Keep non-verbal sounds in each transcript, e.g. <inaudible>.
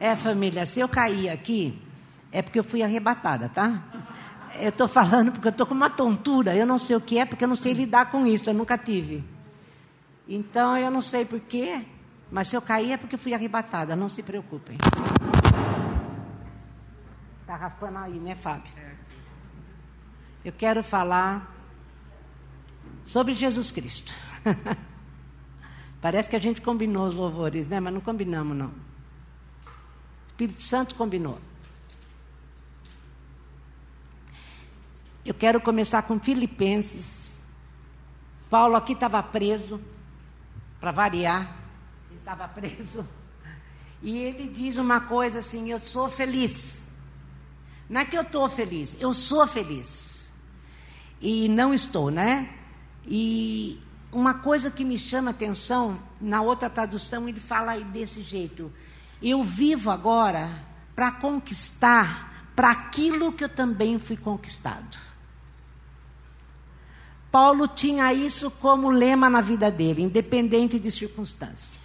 É, família, se eu cair aqui, é porque eu fui arrebatada, tá? Eu estou falando porque eu estou com uma tontura, eu não sei o que é, porque eu não sei lidar com isso, eu nunca tive. Então, eu não sei porquê, mas se eu cair é porque eu fui arrebatada, não se preocupem. Está raspando aí, né, Fábio? Eu quero falar sobre Jesus Cristo. <laughs> Parece que a gente combinou os louvores, né? Mas não combinamos, não. Espírito Santo combinou. Eu quero começar com Filipenses. Paulo aqui estava preso, para variar, ele estava preso. E ele diz uma coisa assim: Eu sou feliz. Não é que eu estou feliz, eu sou feliz. E não estou, né? E uma coisa que me chama atenção, na outra tradução, ele fala desse jeito: Eu vivo agora para conquistar para aquilo que eu também fui conquistado. Paulo tinha isso como lema na vida dele, independente de circunstância.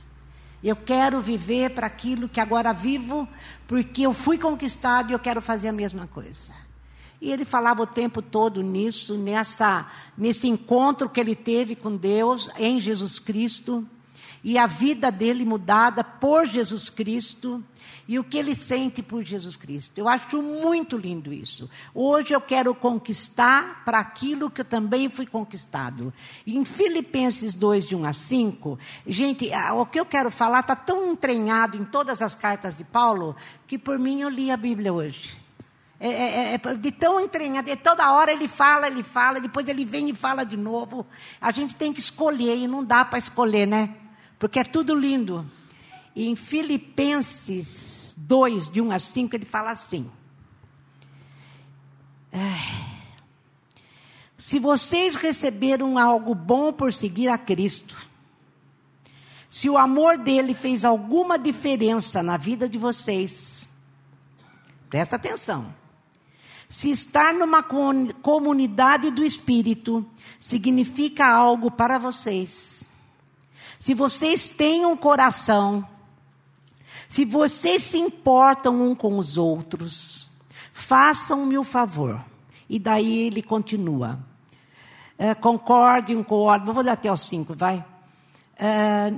Eu quero viver para aquilo que agora vivo, porque eu fui conquistado e eu quero fazer a mesma coisa. E ele falava o tempo todo nisso, nessa, nesse encontro que ele teve com Deus em Jesus Cristo, e a vida dele mudada por Jesus Cristo e o que ele sente por Jesus Cristo. Eu acho muito lindo isso. Hoje eu quero conquistar para aquilo que eu também fui conquistado. Em Filipenses 2, de 1 a 5, gente, o que eu quero falar está tão entranhado em todas as cartas de Paulo, que por mim eu li a Bíblia hoje. É, é, é, é de tão entranhado, e toda hora ele fala, ele fala, depois ele vem e fala de novo. A gente tem que escolher, e não dá para escolher, né? Porque é tudo lindo. E em Filipenses 2, de 1 a 5, ele fala assim: Se vocês receberam algo bom por seguir a Cristo, se o amor dele fez alguma diferença na vida de vocês, presta atenção. Se estar numa comunidade do Espírito significa algo para vocês, se vocês têm um coração se vocês se importam um com os outros, façam-me o favor. E daí ele continua. É, concorde um com o outro. Vou dar até os cinco, vai. É,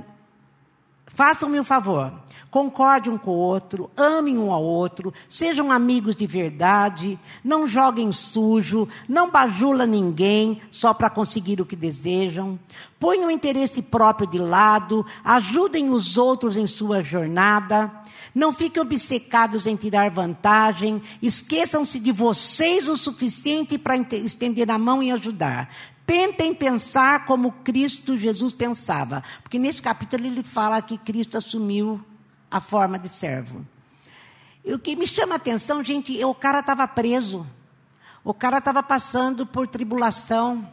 façam-me o favor. Concorde um com o outro, amem um ao outro, sejam amigos de verdade, não joguem sujo, não bajula ninguém só para conseguir o que desejam. Ponham o interesse próprio de lado, ajudem os outros em sua jornada. Não fiquem obcecados em tirar vantagem, esqueçam-se de vocês o suficiente para estender a mão e ajudar. Tentem pensar como Cristo Jesus pensava, porque nesse capítulo ele fala que Cristo assumiu a forma de servo. E o que me chama a atenção, gente, é o cara estava preso. O cara estava passando por tribulação.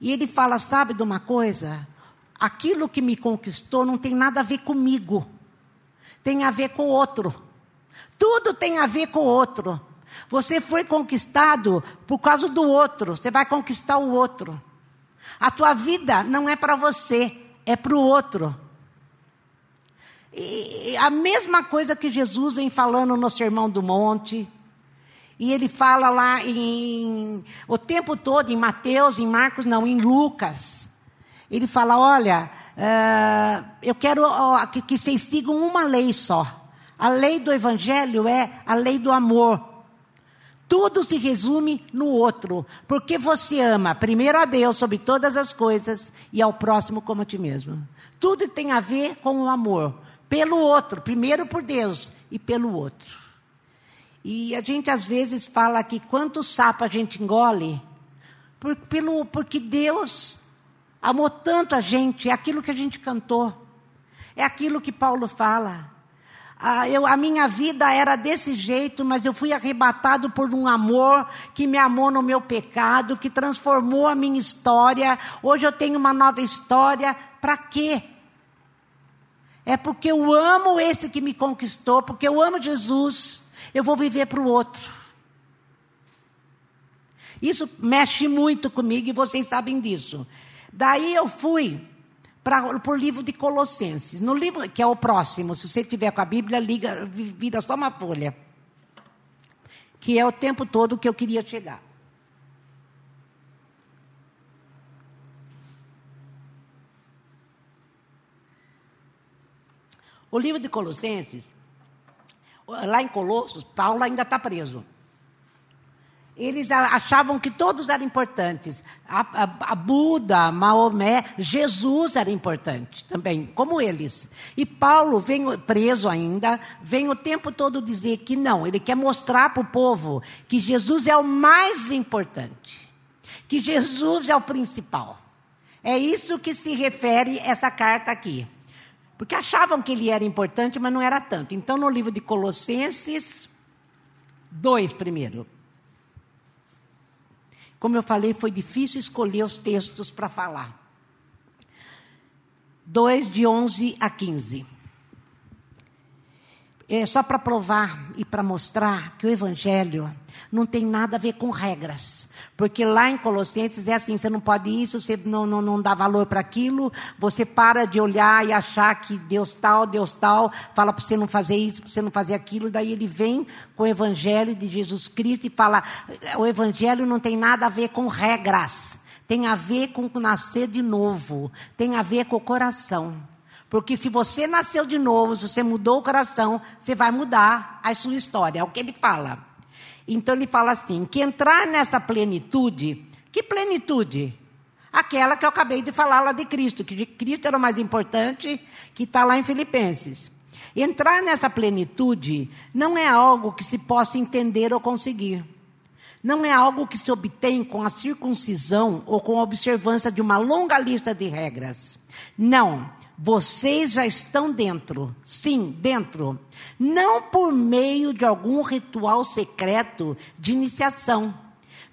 E ele fala: sabe de uma coisa? Aquilo que me conquistou não tem nada a ver comigo. Tem a ver com o outro. Tudo tem a ver com o outro. Você foi conquistado por causa do outro. Você vai conquistar o outro. A tua vida não é para você, é para o outro. E a mesma coisa que Jesus vem falando no Sermão do Monte. E ele fala lá em, o tempo todo, em Mateus, em Marcos, não, em Lucas. Ele fala: olha, uh, eu quero uh, que, que vocês sigam uma lei só. A lei do Evangelho é a lei do amor. Tudo se resume no outro, porque você ama primeiro a Deus sobre todas as coisas e ao próximo como a ti mesmo. Tudo tem a ver com o amor pelo outro, primeiro por Deus e pelo outro. E a gente às vezes fala que quanto sapo a gente engole, por, pelo, porque Deus amou tanto a gente, é aquilo que a gente cantou, é aquilo que Paulo fala. Ah, eu, a minha vida era desse jeito, mas eu fui arrebatado por um amor que me amou no meu pecado, que transformou a minha história. Hoje eu tenho uma nova história. Para quê? É porque eu amo esse que me conquistou, porque eu amo Jesus, eu vou viver para o outro. Isso mexe muito comigo e vocês sabem disso. Daí eu fui para o livro de Colossenses. No livro, que é o próximo, se você tiver com a Bíblia, liga, vira só uma folha. Que é o tempo todo que eu queria chegar. O livro de Colossenses, lá em Colossos, Paulo ainda está preso. Eles achavam que todos eram importantes. A, a, a, Buda, Maomé, Jesus era importante também, como eles. E Paulo vem preso ainda, vem o tempo todo dizer que não, ele quer mostrar para o povo que Jesus é o mais importante, que Jesus é o principal. É isso que se refere essa carta aqui. Porque achavam que ele era importante, mas não era tanto. Então, no livro de Colossenses 2, primeiro. Como eu falei, foi difícil escolher os textos para falar. 2, de 11 a 15. É só para provar e para mostrar que o Evangelho não tem nada a ver com regras. Porque lá em Colossenses é assim: você não pode isso, você não, não, não dá valor para aquilo, você para de olhar e achar que Deus tal, Deus tal, fala para você não fazer isso, para você não fazer aquilo. Daí ele vem com o Evangelho de Jesus Cristo e fala: o Evangelho não tem nada a ver com regras, tem a ver com nascer de novo, tem a ver com o coração. Porque se você nasceu de novo, se você mudou o coração, você vai mudar a sua história. É o que ele fala. Então ele fala assim: que entrar nessa plenitude, que plenitude? Aquela que eu acabei de falar lá de Cristo, que de Cristo era o mais importante, que está lá em Filipenses. Entrar nessa plenitude não é algo que se possa entender ou conseguir. Não é algo que se obtém com a circuncisão ou com a observância de uma longa lista de regras. Não. Vocês já estão dentro. Sim, dentro. Não por meio de algum ritual secreto de iniciação,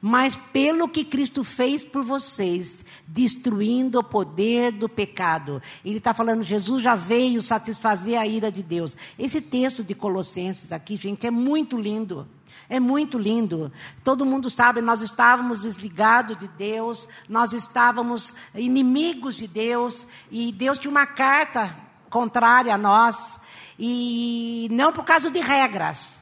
mas pelo que Cristo fez por vocês, destruindo o poder do pecado. Ele está falando, Jesus já veio satisfazer a ira de Deus. Esse texto de Colossenses aqui, gente, é muito lindo. É muito lindo. Todo mundo sabe, nós estávamos desligados de Deus, nós estávamos inimigos de Deus, e Deus tinha uma carta contrária a nós, e não por causa de regras,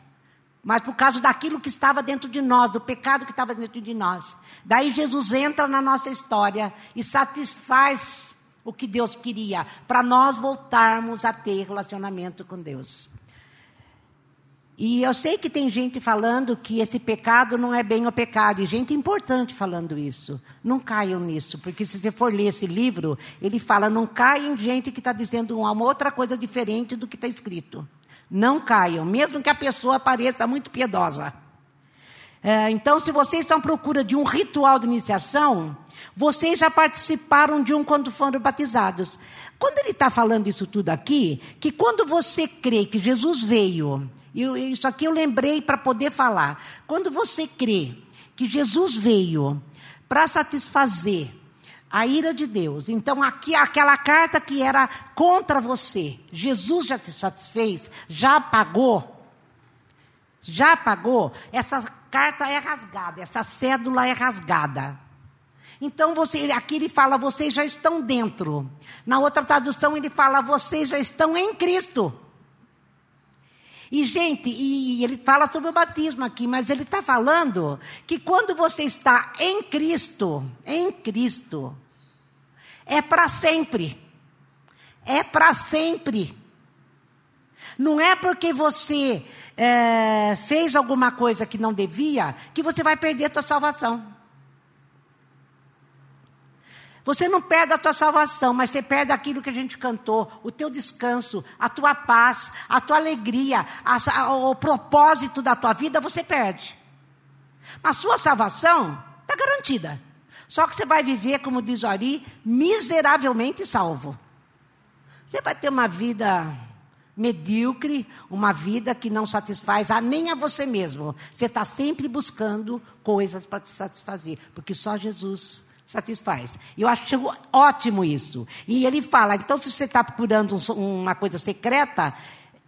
mas por causa daquilo que estava dentro de nós, do pecado que estava dentro de nós. Daí Jesus entra na nossa história e satisfaz o que Deus queria, para nós voltarmos a ter relacionamento com Deus. E eu sei que tem gente falando que esse pecado não é bem o pecado, e gente importante falando isso. Não caiam nisso, porque se você for ler esse livro, ele fala: não caiam gente que está dizendo uma outra coisa diferente do que está escrito. Não caiam, mesmo que a pessoa pareça muito piedosa. É, então, se vocês estão à procura de um ritual de iniciação, vocês já participaram de um quando foram batizados. Quando ele está falando isso tudo aqui, que quando você crê que Jesus veio e isso aqui eu lembrei para poder falar. Quando você crê que Jesus veio para satisfazer a ira de Deus, então aqui aquela carta que era contra você, Jesus já te satisfez, já pagou, já pagou, essa carta é rasgada, essa cédula é rasgada. Então você, aqui ele fala, vocês já estão dentro. Na outra tradução ele fala, vocês já estão em Cristo. E, gente, e ele fala sobre o batismo aqui, mas ele está falando que quando você está em Cristo, em Cristo, é para sempre. É para sempre. Não é porque você é, fez alguma coisa que não devia que você vai perder a sua salvação. Você não perde a tua salvação, mas você perde aquilo que a gente cantou, o teu descanso, a tua paz, a tua alegria, a, o propósito da tua vida, você perde. Mas sua salvação está garantida. Só que você vai viver, como diz o Ari, miseravelmente salvo. Você vai ter uma vida medíocre, uma vida que não satisfaz a nem a você mesmo. Você está sempre buscando coisas para te satisfazer, porque só Jesus satisfaz. Eu acho ótimo isso. E ele fala: então, se você está procurando uma coisa secreta,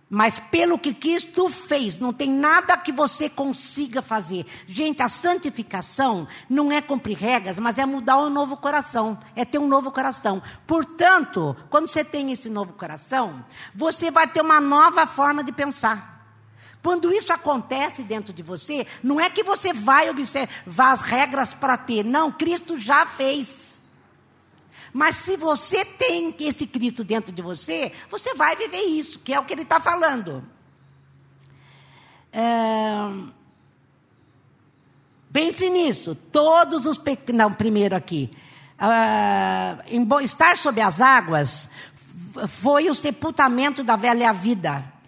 mas pelo que Cristo fez, não tem nada que você consiga fazer. Gente, a santificação não é cumprir regras, mas é mudar um novo coração, é ter um novo coração. Portanto, quando você tem esse novo coração, você vai ter uma nova forma de pensar. Quando isso acontece dentro de você, não é que você vai observar as regras para ter, não, Cristo já fez. Mas se você tem esse Cristo dentro de você, você vai viver isso, que é o que ele está falando. É... Pense nisso. Todos os pecados. Não, primeiro aqui. Uh, estar sob as águas foi o sepultamento da velha vida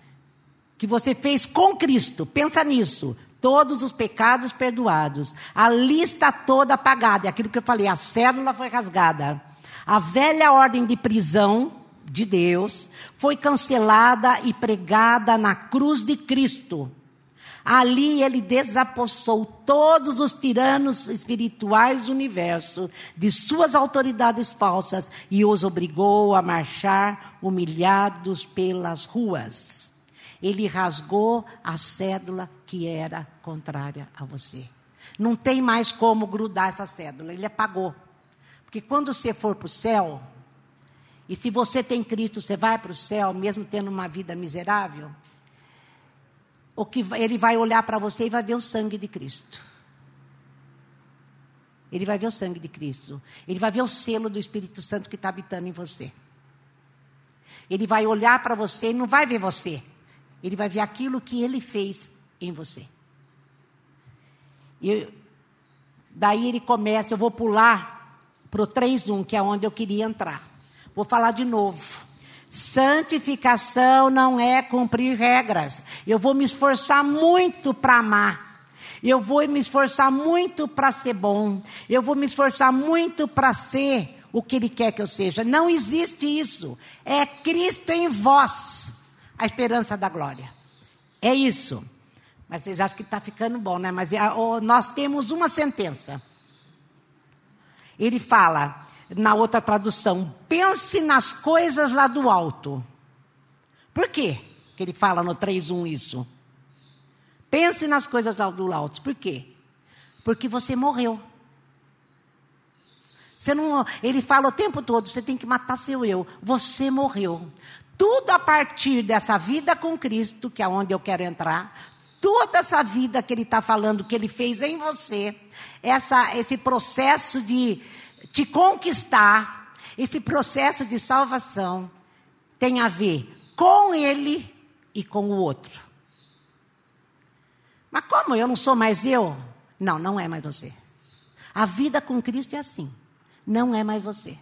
que você fez com Cristo. Pensa nisso. Todos os pecados perdoados. A lista toda apagada. É aquilo que eu falei, a célula foi rasgada. A velha ordem de prisão de Deus foi cancelada e pregada na cruz de Cristo. Ali ele desapossou todos os tiranos espirituais do universo de suas autoridades falsas e os obrigou a marchar humilhados pelas ruas. Ele rasgou a cédula que era contrária a você. Não tem mais como grudar essa cédula, ele apagou. Porque quando você for para o céu, e se você tem Cristo, você vai para o céu, mesmo tendo uma vida miserável, o que ele vai olhar para você e vai ver o sangue de Cristo. Ele vai ver o sangue de Cristo. Ele vai ver o selo do Espírito Santo que está habitando em você. Ele vai olhar para você e não vai ver você. Ele vai ver aquilo que ele fez em você. E daí ele começa, eu vou pular para o 3.1, que é onde eu queria entrar. Vou falar de novo. Santificação não é cumprir regras. Eu vou me esforçar muito para amar. Eu vou me esforçar muito para ser bom. Eu vou me esforçar muito para ser o que Ele quer que eu seja. Não existe isso. É Cristo em vós, a esperança da glória. É isso. Mas vocês acham que está ficando bom, né? Mas é, nós temos uma sentença. Ele fala, na outra tradução, pense nas coisas lá do alto. Por quê que ele fala no 3.1 isso? Pense nas coisas lá do alto. Por quê? Porque você morreu. Você não, ele fala o tempo todo, você tem que matar seu eu. Você morreu. Tudo a partir dessa vida com Cristo, que é onde eu quero entrar, toda essa vida que ele está falando, que ele fez em você, essa, esse processo de te conquistar, esse processo de salvação, tem a ver com ele e com o outro. Mas como eu não sou mais eu? Não, não é mais você. A vida com Cristo é assim. Não é mais você.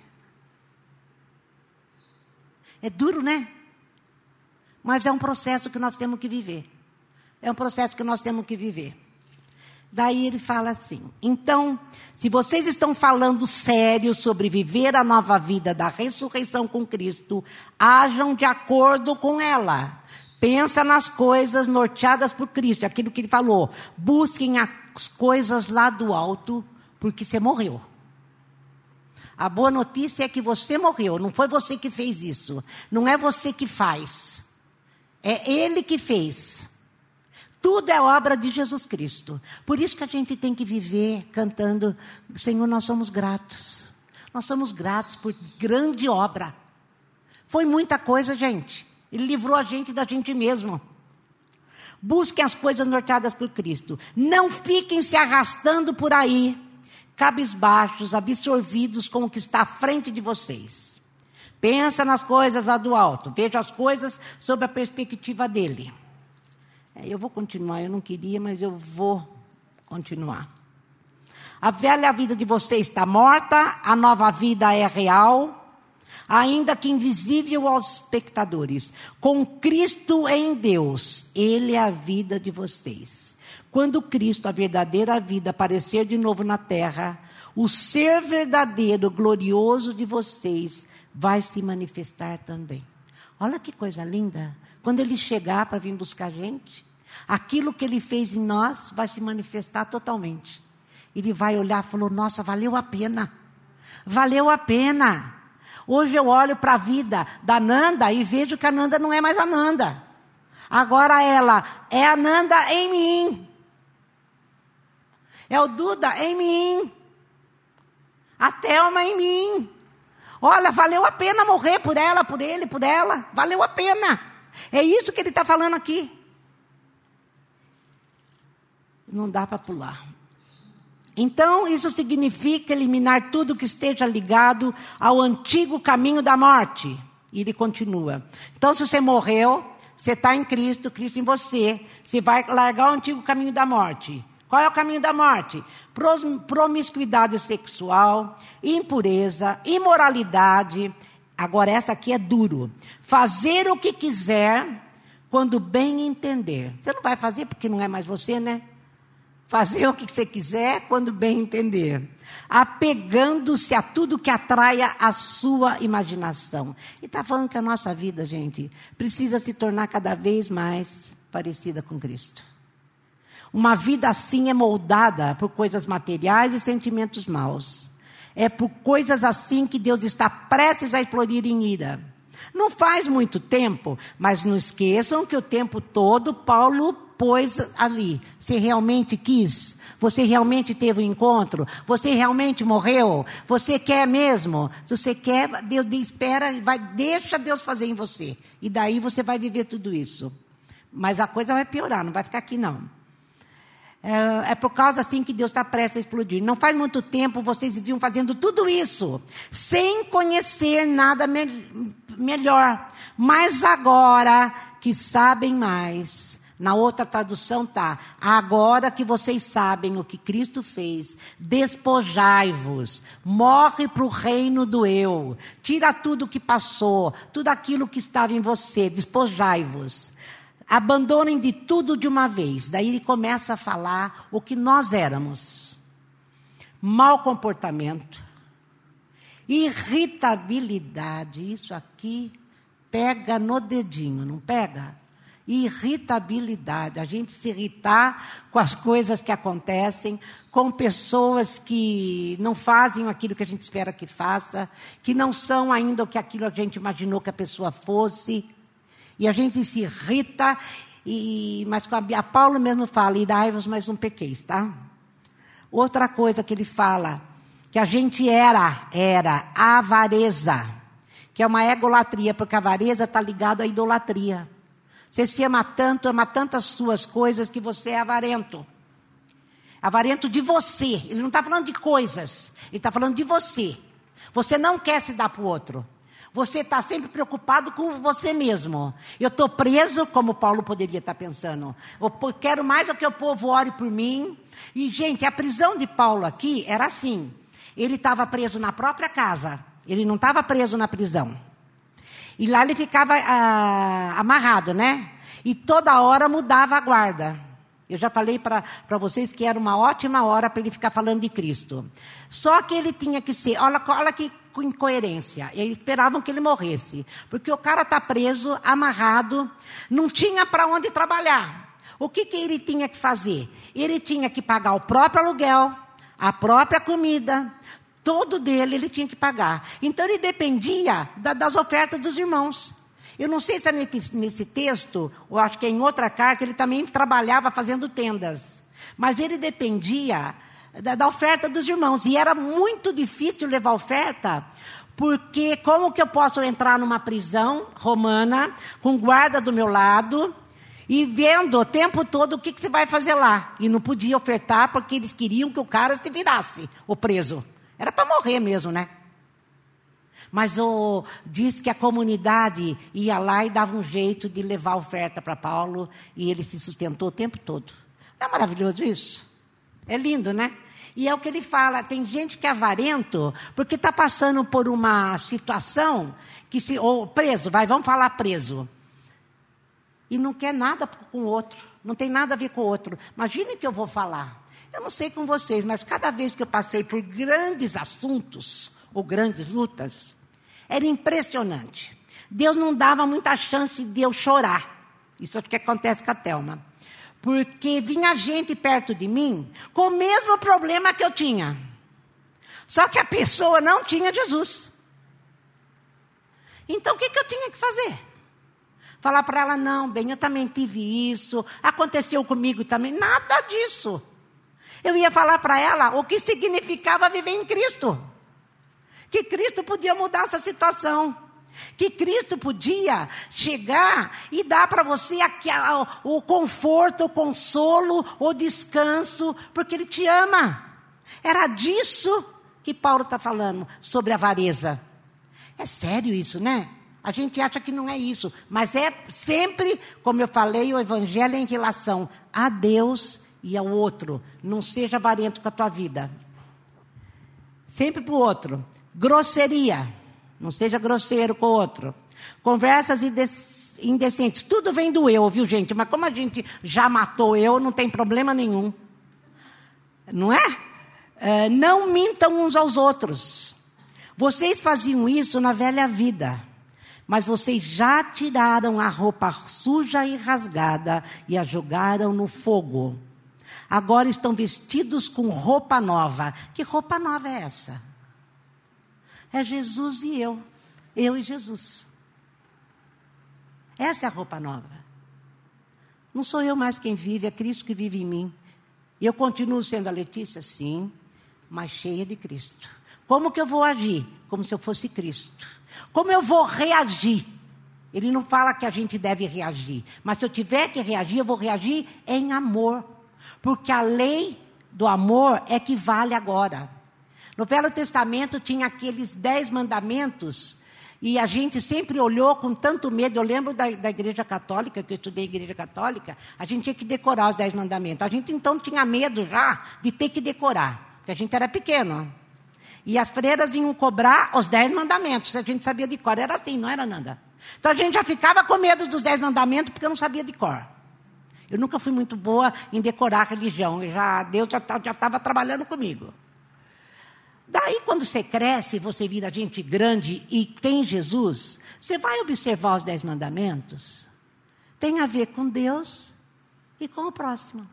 É duro, né? Mas é um processo que nós temos que viver. É um processo que nós temos que viver. Daí ele fala assim: então, se vocês estão falando sério sobre viver a nova vida da ressurreição com Cristo, ajam de acordo com ela. Pensa nas coisas norteadas por Cristo, aquilo que ele falou. Busquem as coisas lá do alto, porque você morreu. A boa notícia é que você morreu, não foi você que fez isso. Não é você que faz. É ele que fez. Tudo é obra de Jesus Cristo. Por isso que a gente tem que viver cantando: Senhor, nós somos gratos. Nós somos gratos por grande obra. Foi muita coisa, gente. Ele livrou a gente da gente mesmo. Busquem as coisas norteadas por Cristo. Não fiquem se arrastando por aí, cabisbaixos, absorvidos com o que está à frente de vocês. Pensa nas coisas lá do alto. Veja as coisas sob a perspectiva dele. É, eu vou continuar, eu não queria, mas eu vou continuar. A velha vida de você está morta, a nova vida é real, ainda que invisível aos espectadores. Com Cristo em Deus, Ele é a vida de vocês. Quando Cristo, a verdadeira vida, aparecer de novo na terra, o ser verdadeiro, glorioso de vocês, vai se manifestar também. Olha que coisa linda. Quando ele chegar para vir buscar a gente, aquilo que ele fez em nós vai se manifestar totalmente. Ele vai olhar e falou: Nossa, valeu a pena. Valeu a pena. Hoje eu olho para a vida da Nanda e vejo que a Nanda não é mais a Nanda. Agora ela é a Nanda em mim. É o Duda em mim. A Thelma em mim. Olha, valeu a pena morrer por ela, por ele, por ela. Valeu a pena. É isso que ele está falando aqui. Não dá para pular. Então, isso significa eliminar tudo que esteja ligado ao antigo caminho da morte. E ele continua. Então, se você morreu, você está em Cristo, Cristo em você, você vai largar o antigo caminho da morte. Qual é o caminho da morte? Promiscuidade sexual, impureza, imoralidade. Agora, essa aqui é duro. Fazer o que quiser quando bem entender. Você não vai fazer porque não é mais você, né? Fazer o que você quiser quando bem entender. Apegando-se a tudo que atraia a sua imaginação. E está falando que a nossa vida, gente, precisa se tornar cada vez mais parecida com Cristo. Uma vida assim é moldada por coisas materiais e sentimentos maus. É por coisas assim que Deus está prestes a explodir em ira. Não faz muito tempo, mas não esqueçam que o tempo todo Paulo pôs ali. Você realmente quis? Você realmente teve um encontro? Você realmente morreu? Você quer mesmo? Se você quer, Deus espera, vai, deixa Deus fazer em você. E daí você vai viver tudo isso. Mas a coisa vai piorar, não vai ficar aqui não. É, é, por causa assim que Deus está prestes a explodir. Não faz muito tempo vocês viviam fazendo tudo isso, sem conhecer nada me melhor. Mas agora que sabem mais, na outra tradução tá, agora que vocês sabem o que Cristo fez, despojai-vos, morre para o reino do eu, tira tudo que passou, tudo aquilo que estava em você, despojai-vos. Abandonem de tudo de uma vez. Daí ele começa a falar o que nós éramos: mau comportamento, irritabilidade. Isso aqui pega no dedinho, não pega? Irritabilidade, a gente se irritar com as coisas que acontecem, com pessoas que não fazem aquilo que a gente espera que faça, que não são ainda o que aquilo a gente imaginou que a pessoa fosse. E a gente se irrita, e, mas a, a Paulo mesmo fala, irai-vos, mas não pequeis, tá? Outra coisa que ele fala, que a gente era, era avareza, que é uma egolatria, porque a avareza está ligada à idolatria. Você se ama tanto, ama tantas suas coisas que você é avarento. Avarento de você. Ele não está falando de coisas, ele está falando de você. Você não quer se dar para o outro. Você está sempre preocupado com você mesmo. Eu estou preso, como Paulo poderia estar tá pensando. Eu quero mais do que o povo ore por mim. E, gente, a prisão de Paulo aqui era assim. Ele estava preso na própria casa. Ele não estava preso na prisão. E lá ele ficava ah, amarrado, né? E toda hora mudava a guarda. Eu já falei para vocês que era uma ótima hora para ele ficar falando de Cristo. Só que ele tinha que ser, olha, olha que incoerência. Eles esperavam que ele morresse. Porque o cara está preso, amarrado, não tinha para onde trabalhar. O que, que ele tinha que fazer? Ele tinha que pagar o próprio aluguel, a própria comida, todo dele ele tinha que pagar. Então ele dependia da, das ofertas dos irmãos. Eu não sei se é nesse, texto, ou acho que é em outra carta, ele também trabalhava fazendo tendas. Mas ele dependia da, da oferta dos irmãos. E era muito difícil levar oferta, porque como que eu posso entrar numa prisão romana, com guarda do meu lado, e vendo o tempo todo o que, que você vai fazer lá? E não podia ofertar porque eles queriam que o cara se virasse, o preso. Era para morrer mesmo, né? Mas o, diz que a comunidade ia lá e dava um jeito de levar oferta para Paulo e ele se sustentou o tempo todo. Não é maravilhoso isso? É lindo, né? E é o que ele fala: tem gente que é avarento porque está passando por uma situação que se. Ou preso, vai, vamos falar preso. E não quer nada com o outro, não tem nada a ver com o outro. Imagine que eu vou falar. Eu não sei com vocês, mas cada vez que eu passei por grandes assuntos ou grandes lutas, era impressionante. Deus não dava muita chance de eu chorar. Isso é o que acontece com a Thelma. Porque vinha gente perto de mim com o mesmo problema que eu tinha. Só que a pessoa não tinha Jesus. Então o que, que eu tinha que fazer? Falar para ela, não, bem, eu também tive isso, aconteceu comigo também. Nada disso. Eu ia falar para ela o que significava viver em Cristo. Que Cristo podia mudar essa situação. Que Cristo podia chegar e dar para você o conforto, o consolo, o descanso, porque Ele te ama. Era disso que Paulo está falando, sobre avareza. É sério isso, né? A gente acha que não é isso, mas é sempre, como eu falei, o evangelho é em relação a Deus e ao outro. Não seja avarento com a tua vida. Sempre para o outro. Grosseria. Não seja grosseiro com o outro. Conversas indecentes. Tudo vem do eu, viu, gente? Mas como a gente já matou eu, não tem problema nenhum. Não é? é não mintam uns aos outros. Vocês faziam isso na velha vida. Mas vocês já tiraram a roupa suja e rasgada e a jogaram no fogo. Agora estão vestidos com roupa nova. Que roupa nova é essa? É Jesus e eu. Eu e Jesus. Essa é a roupa nova. Não sou eu mais quem vive, é Cristo que vive em mim. E eu continuo sendo a Letícia, sim, mas cheia de Cristo. Como que eu vou agir? Como se eu fosse Cristo. Como eu vou reagir? Ele não fala que a gente deve reagir, mas se eu tiver que reagir, eu vou reagir em amor. Porque a lei do amor é que vale agora. No Velho Testamento tinha aqueles dez mandamentos e a gente sempre olhou com tanto medo. Eu lembro da, da, igreja católica, que eu estudei igreja católica, a gente tinha que decorar os dez mandamentos. A gente então tinha medo já de ter que decorar, porque a gente era pequeno. E as freiras vinham cobrar os dez mandamentos. A gente sabia de cor, era assim, não era nada. Então a gente já ficava com medo dos dez mandamentos porque eu não sabia de cor. Eu nunca fui muito boa em decorar a religião. Já Deus já estava trabalhando comigo. Daí, quando você cresce, você vira gente grande e tem Jesus, você vai observar os dez mandamentos. Tem a ver com Deus e com o próximo.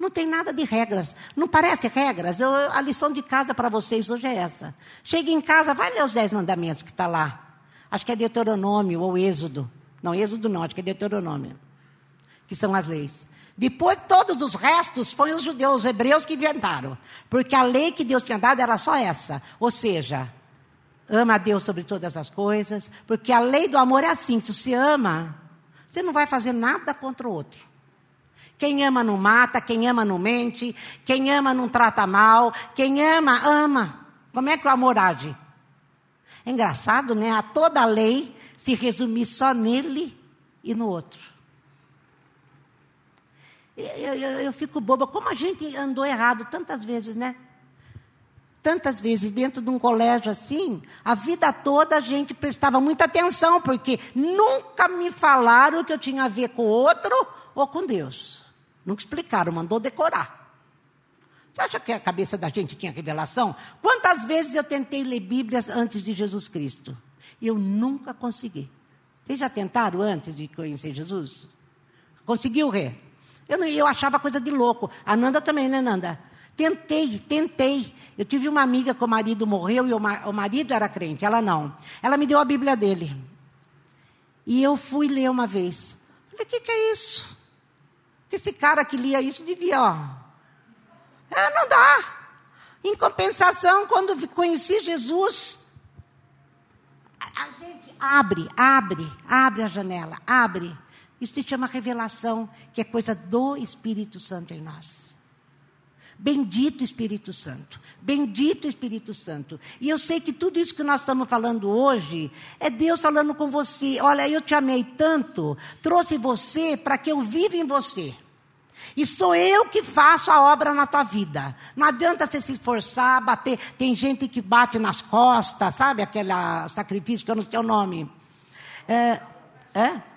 Não tem nada de regras. Não parece regras. Eu, a lição de casa para vocês hoje é essa. Chega em casa, vai ler os dez mandamentos que está lá. Acho que é Deuteronômio ou Êxodo. Não, Êxodo não, acho que é Deuteronômio. Que são as leis. Depois, todos os restos foram os judeus, os hebreus que inventaram. Porque a lei que Deus tinha dado era só essa. Ou seja, ama a Deus sobre todas as coisas. Porque a lei do amor é assim: se você ama, você não vai fazer nada contra o outro. Quem ama não mata, quem ama não mente, quem ama não trata mal, quem ama, ama. Como é que o amor age? É engraçado, né? A toda a lei se resumir só nele e no outro. Eu, eu, eu fico boba. Como a gente andou errado tantas vezes, né? Tantas vezes dentro de um colégio assim, a vida toda a gente prestava muita atenção, porque nunca me falaram que eu tinha a ver com o outro ou com Deus. Nunca explicaram, mandou decorar. Você acha que a cabeça da gente tinha revelação? Quantas vezes eu tentei ler Bíblias antes de Jesus Cristo? Eu nunca consegui. Vocês já tentaram antes de conhecer Jesus? Conseguiu, Rê? Eu, não, eu achava coisa de louco. A Nanda também, né, Nanda? Tentei, tentei. Eu tive uma amiga que o marido morreu e o, ma o marido era crente, ela não. Ela me deu a Bíblia dele. E eu fui ler uma vez. Falei, o que, que é isso? Esse cara que lia isso devia, ó. É, não dá. Em compensação, quando conheci Jesus, a gente abre, abre, abre a janela, abre. Isso se chama revelação, que é coisa do Espírito Santo em nós. Bendito Espírito Santo. Bendito Espírito Santo. E eu sei que tudo isso que nós estamos falando hoje é Deus falando com você. Olha, eu te amei tanto, trouxe você para que eu viva em você. E sou eu que faço a obra na tua vida. Não adianta você se esforçar, bater. Tem gente que bate nas costas, sabe? Aquele sacrifício que eu não sei o nome. É, é?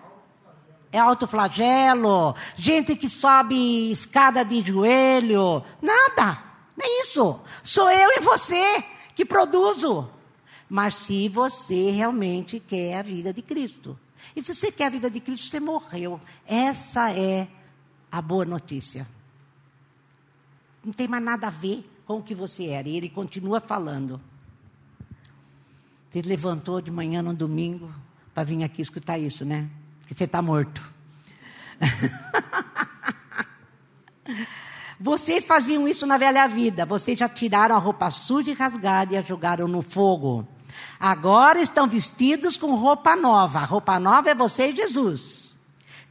É autoflagelo, gente que sobe escada de joelho. Nada, nem isso. Sou eu e você que produzo. Mas se você realmente quer a vida de Cristo. E se você quer a vida de Cristo, você morreu. Essa é a boa notícia. Não tem mais nada a ver com o que você era. E ele continua falando. Você levantou de manhã no domingo para vir aqui escutar isso, né? Você está morto. <laughs> Vocês faziam isso na velha vida. Vocês já tiraram a roupa suja e rasgada e a jogaram no fogo. Agora estão vestidos com roupa nova. A roupa nova é você e Jesus.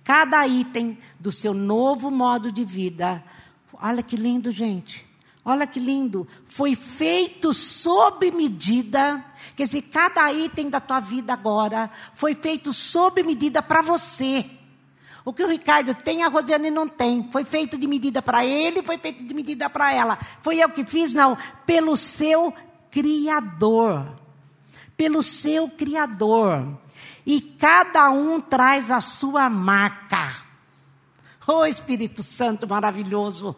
Cada item do seu novo modo de vida. Olha que lindo, gente. Olha que lindo. Foi feito sob medida. Quer dizer, cada item da tua vida agora foi feito sob medida para você. O que o Ricardo tem, a Rosiane não tem. Foi feito de medida para ele, foi feito de medida para ela. Foi eu que fiz? Não. Pelo seu Criador. Pelo seu Criador. E cada um traz a sua marca. Oh Espírito Santo maravilhoso.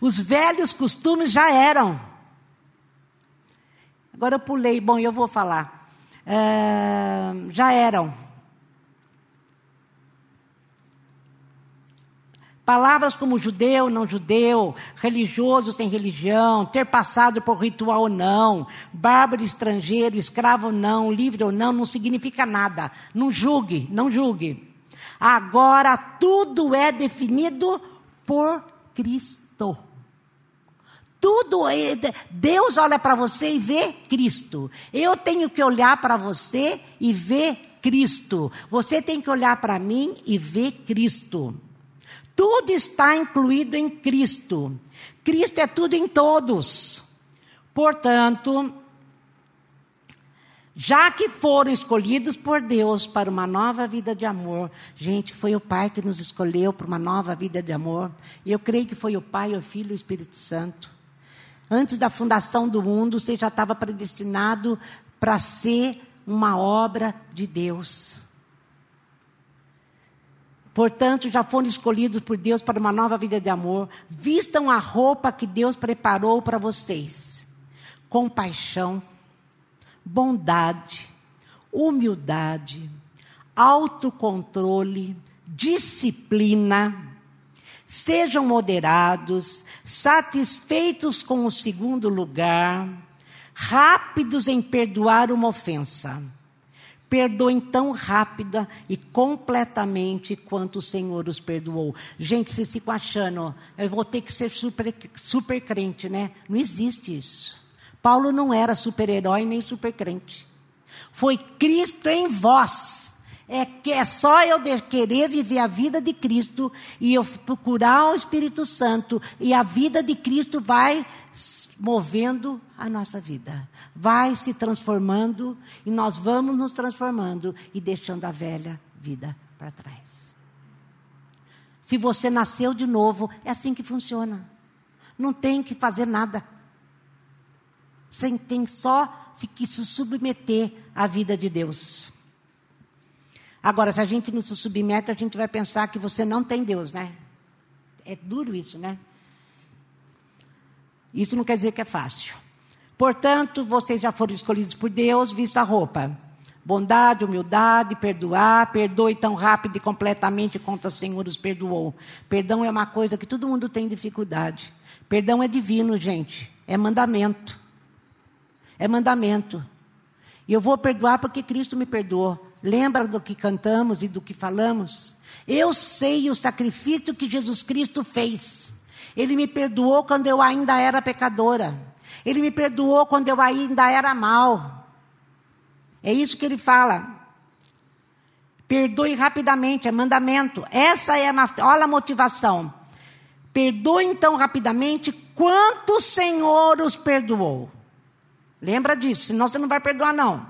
Os velhos costumes já eram. Agora eu pulei, bom, eu vou falar. É, já eram. Palavras como judeu, não judeu, religioso sem religião, ter passado por ritual ou não, bárbaro estrangeiro, escravo ou não, livre ou não, não significa nada. Não julgue, não julgue. Agora tudo é definido por Cristo. Tudo, é, Deus olha para você e vê Cristo. Eu tenho que olhar para você e ver Cristo. Você tem que olhar para mim e ver Cristo. Tudo está incluído em Cristo. Cristo é tudo em todos. Portanto, já que foram escolhidos por Deus para uma nova vida de amor, gente, foi o Pai que nos escolheu para uma nova vida de amor. E eu creio que foi o Pai, o Filho e o Espírito Santo. Antes da fundação do mundo, você já estava predestinado para ser uma obra de Deus. Portanto, já foram escolhidos por Deus para uma nova vida de amor. Vistam a roupa que Deus preparou para vocês: compaixão, bondade, humildade, autocontrole, disciplina. Sejam moderados, satisfeitos com o segundo lugar, rápidos em perdoar uma ofensa Perdoem tão rápida e completamente quanto o Senhor os perdoou. Gente, vocês ficam achando, eu vou ter que ser super, super crente, né? Não existe isso. Paulo não era super-herói nem super crente. Foi Cristo em vós. É que é só eu querer viver a vida de Cristo e eu procurar o Espírito Santo e a vida de Cristo vai movendo a nossa vida. Vai se transformando e nós vamos nos transformando e deixando a velha vida para trás. Se você nasceu de novo, é assim que funciona. Não tem que fazer nada. Você tem só que se submeter à vida de Deus. Agora, se a gente não se submete, a gente vai pensar que você não tem Deus, né? É duro isso, né? Isso não quer dizer que é fácil. Portanto, vocês já foram escolhidos por Deus, visto a roupa. Bondade, humildade, perdoar, perdoe tão rápido e completamente quanto o Senhor os perdoou. Perdão é uma coisa que todo mundo tem dificuldade. Perdão é divino, gente. É mandamento. É mandamento. E eu vou perdoar porque Cristo me perdoou. Lembra do que cantamos e do que falamos? Eu sei o sacrifício que Jesus Cristo fez. Ele me perdoou quando eu ainda era pecadora. Ele me perdoou quando eu ainda era mal. É isso que ele fala. Perdoe rapidamente, é mandamento. Essa é a, olha a motivação. Perdoe então rapidamente quanto o Senhor os perdoou. Lembra disso, senão você não vai perdoar, não.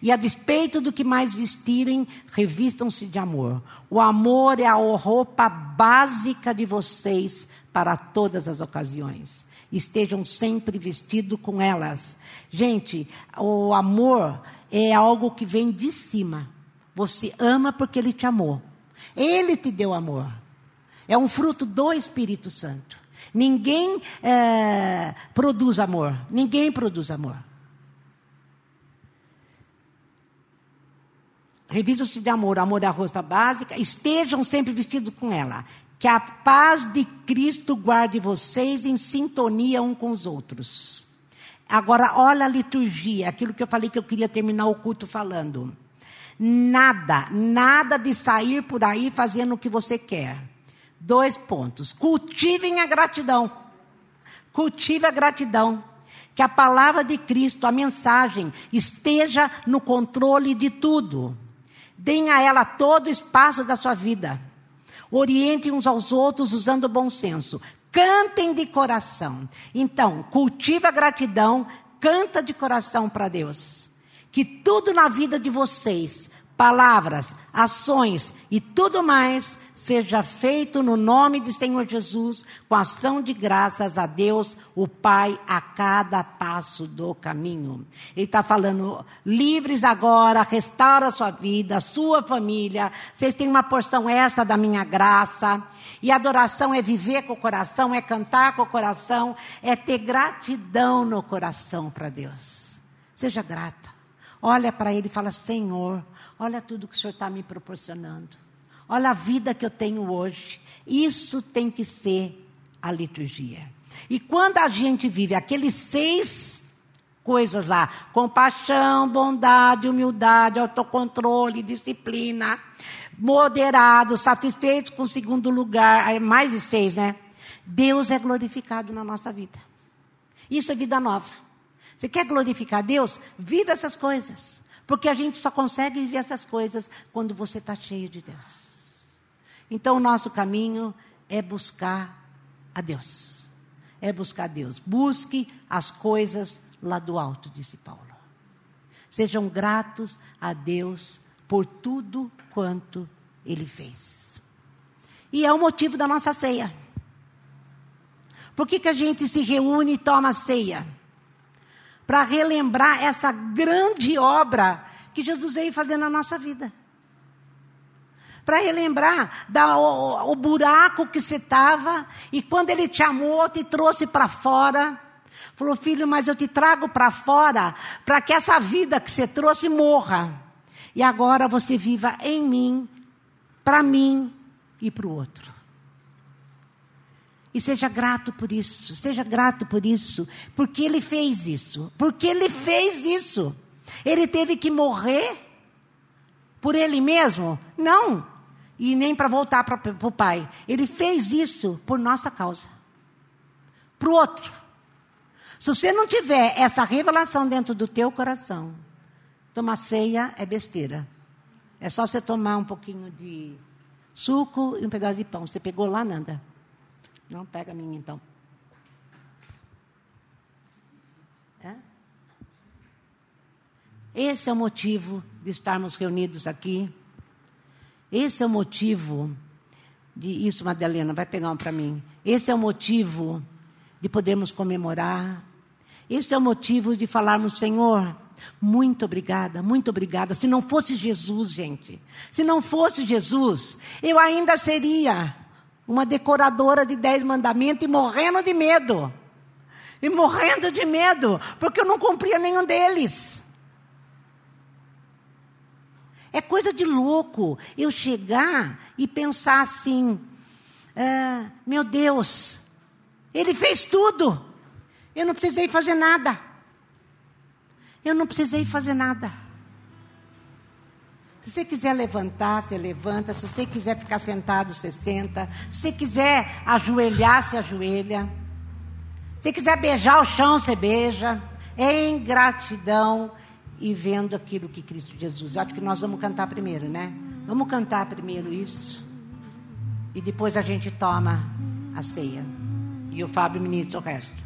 E a despeito do que mais vestirem, revistam-se de amor. O amor é a roupa básica de vocês para todas as ocasiões. Estejam sempre vestidos com elas. Gente, o amor é algo que vem de cima. Você ama porque ele te amou. Ele te deu amor. É um fruto do Espírito Santo. Ninguém é, produz amor. Ninguém produz amor. Revisam-se de amor, amor é a rosta básica, estejam sempre vestidos com ela. Que a paz de Cristo guarde vocês em sintonia um com os outros. Agora, olha a liturgia, aquilo que eu falei que eu queria terminar o culto falando. Nada, nada de sair por aí fazendo o que você quer. Dois pontos. Cultivem a gratidão. Cultive a gratidão. Que a palavra de Cristo, a mensagem, esteja no controle de tudo. Deem a ela todo o espaço da sua vida. Orientem uns aos outros usando bom senso. Cantem de coração. Então, cultiva a gratidão, canta de coração para Deus. Que tudo na vida de vocês, palavras, ações e tudo mais, seja feito no nome do Senhor Jesus, com ação de graças a Deus, o Pai, a cada passo do caminho. Ele está falando, livres agora, restaura a sua vida, a sua família, vocês têm uma porção extra da minha graça. E adoração é viver com o coração, é cantar com o coração, é ter gratidão no coração para Deus. Seja grata. Olha para Ele e fala: Senhor, olha tudo que o Senhor está me proporcionando. Olha a vida que eu tenho hoje. Isso tem que ser a liturgia. E quando a gente vive aqueles seis coisas lá: compaixão, bondade, humildade, autocontrole, disciplina, moderado, satisfeitos com o segundo lugar, mais de seis, né? Deus é glorificado na nossa vida. Isso é vida nova. Você quer glorificar Deus? Viva essas coisas. Porque a gente só consegue viver essas coisas quando você está cheio de Deus. Então, o nosso caminho é buscar a Deus. É buscar Deus. Busque as coisas lá do alto, disse Paulo. Sejam gratos a Deus por tudo quanto ele fez. E é o motivo da nossa ceia. Por que, que a gente se reúne e toma ceia? Para relembrar essa grande obra que Jesus veio fazer na nossa vida. Para relembrar da, o, o buraco que você estava e quando ele te amou, te trouxe para fora. Falou, filho, mas eu te trago para fora para que essa vida que você trouxe morra e agora você viva em mim, para mim e para o outro. E seja grato por isso, seja grato por isso, porque ele fez isso, porque ele fez isso. Ele teve que morrer por ele mesmo? Não, e nem para voltar para o Pai. Ele fez isso por nossa causa, para o outro. Se você não tiver essa revelação dentro do teu coração, Tomar ceia é besteira. É só você tomar um pouquinho de suco e um pedaço de pão. Você pegou lá, Nanda? Não, pega a minha então. É? Esse é o motivo de estarmos reunidos aqui. Esse é o motivo de isso, Madalena, vai pegar um para mim. Esse é o motivo de podermos comemorar. Esse é o motivo de falarmos, Senhor, muito obrigada, muito obrigada. Se não fosse Jesus, gente, se não fosse Jesus, eu ainda seria uma decoradora de dez mandamentos e morrendo de medo. E morrendo de medo, porque eu não cumpria nenhum deles. É coisa de louco eu chegar e pensar assim: ah, meu Deus, Ele fez tudo, eu não precisei fazer nada. Eu não precisei fazer nada. Se você quiser levantar, você levanta. Se você quiser ficar sentado, você senta. Se você quiser ajoelhar, você ajoelha. Se quiser beijar o chão, você beija. Em gratidão e vendo aquilo que Cristo Jesus. Eu acho que nós vamos cantar primeiro, né? Vamos cantar primeiro isso. E depois a gente toma a ceia. E o Fábio ministra o resto.